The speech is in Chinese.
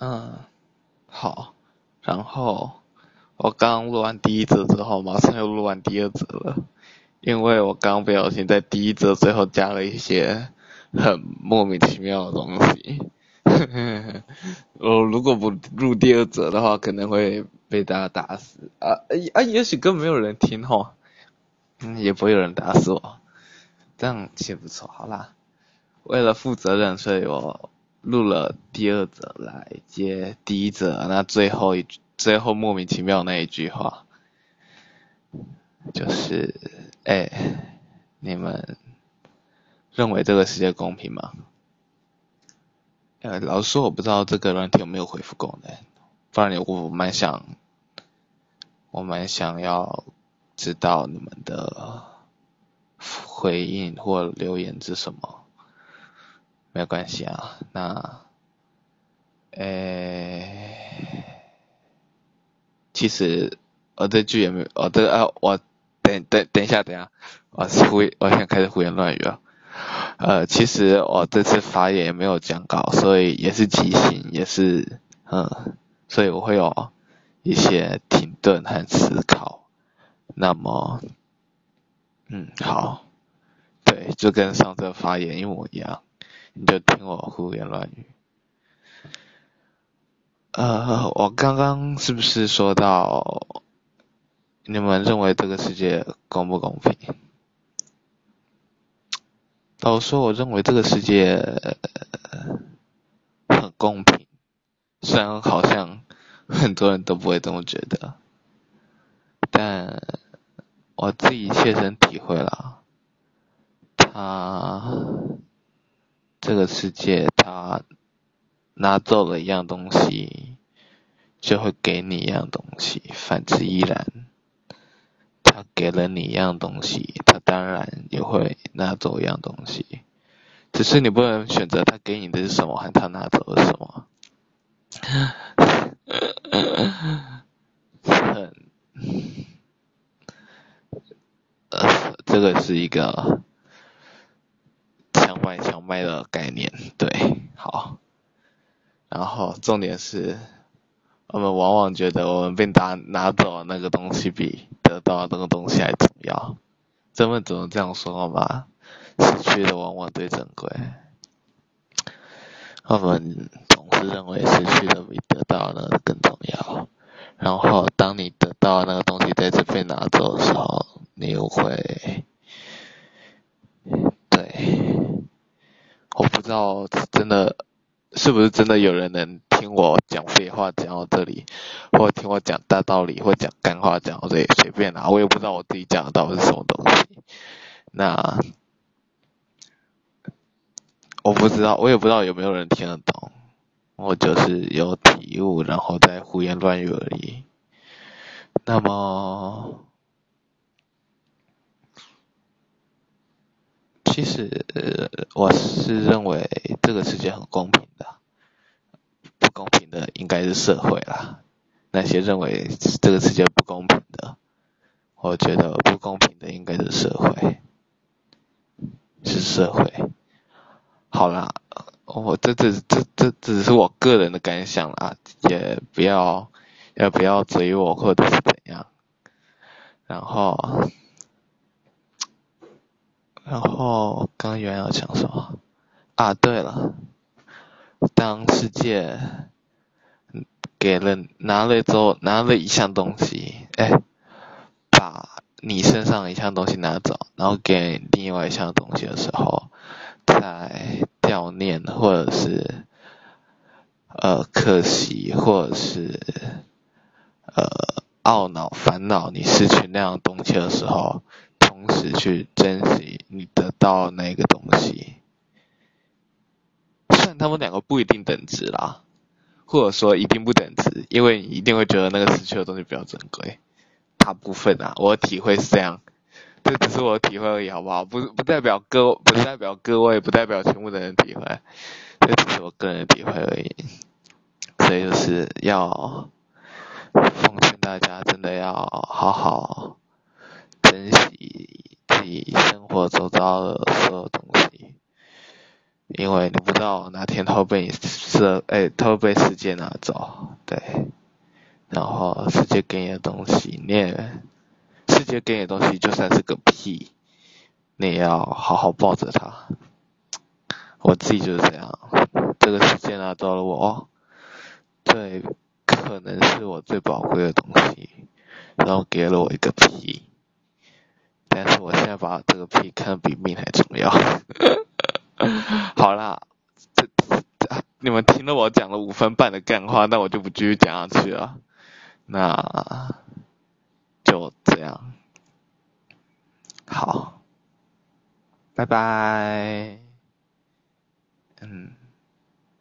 嗯，好，然后我刚录完第一则之后，马上又录完第二则了，因为我刚不小心在第一则最后加了一些很莫名其妙的东西。我如果不录第二则的话，可能会被大家打死啊！啊，也许根本没有人听吼，嗯，也不会有人打死我，这样其实不错。好啦，为了负责任，所以我。录了第二则来接第一则，那最后一最后莫名其妙那一句话，就是哎，你们认为这个世界公平吗？呃，老实说我不知道这个软体有没有回复功能，不然我蛮想，我蛮想要知道你们的回应或留言是什么。没有关系啊，那，诶，其实我这句也没有，我这啊，我等等等一下，等一下，我胡，我现在开始胡言乱语了。呃，其实我这次发言也没有讲稿，所以也是即兴，也是，嗯，所以我会有一些停顿和思考。那么，嗯，好，对，就跟上次发言一模一样。你就听我胡言乱语。呃，我刚刚是不是说到，你们认为这个世界公不公平？我说我认为这个世界很公平，虽然好像很多人都不会这么觉得，但我自己切身体会了，他。这个世界，他拿走了一样东西，就会给你一样东西；反之亦然。他给了你一样东西，他当然也会拿走一样东西。只是你不能选择他给你的是什么，和他拿走的是什么。呃，这个是一个。卖的概念，对，好。然后重点是，我们往往觉得我们被拿拿走那个东西比得到那个东西还重要。人们总是这样说吗？失去的往往最珍贵。我们总是认为失去的比得到的更重要。然后当你得到那个东西再次被拿走的时候，你又会，对。我不不知道真的是不是真的有人能听我讲废话讲到这里，或听我讲大道理，或讲干话讲到这里，随便啦，我也不知道我自己讲的到底是什么东西。那我不知道，我也不知道有没有人听得懂。我就是有体悟，然后再胡言乱语而已。那么。其实，我是认为这个世界很公平的，不公平的应该是社会啦。那些认为这个世界不公平的，我觉得不公平的应该是社会，是社会。好啦，我这这这这只是我个人的感想啦，也不要也不要追我或者是怎样，然后。然后刚原要讲什么啊？对了，当世界给了拿了之后拿了一项东西，哎，把你身上一项东西拿走，然后给另外一项东西的时候，在悼念或者是呃可惜或者是呃懊恼烦恼你失去那样东西的时候。同时去珍惜你得到那个东西，虽然他们两个不一定等值啦，或者说一定不等值，因为你一定会觉得那个失去的东西比较珍贵。大部分啊，我的体会是这样，这只是我的体会而已，好不好？不不代表各不代表各位，不代表全部的人体会，这只是我个人的体会而已。所以就是要奉劝大家，真的要好好。珍惜自己生活周遭的所有东西，因为你不知道哪天他会被你设，哎，他会被世界拿走，对。然后世界给你的东西，你也，世界给你的东西就算是个屁，你也要好好抱着它。我自己就是这样，这个世界拿走了我，最可能是我最宝贵的东西，然后给了我一个屁。但是我现在把这个屁看得比命还重要。好啦，这你们听了我讲了五分半的干话，那我就不继续讲下去了。那就这样，好，拜拜，嗯。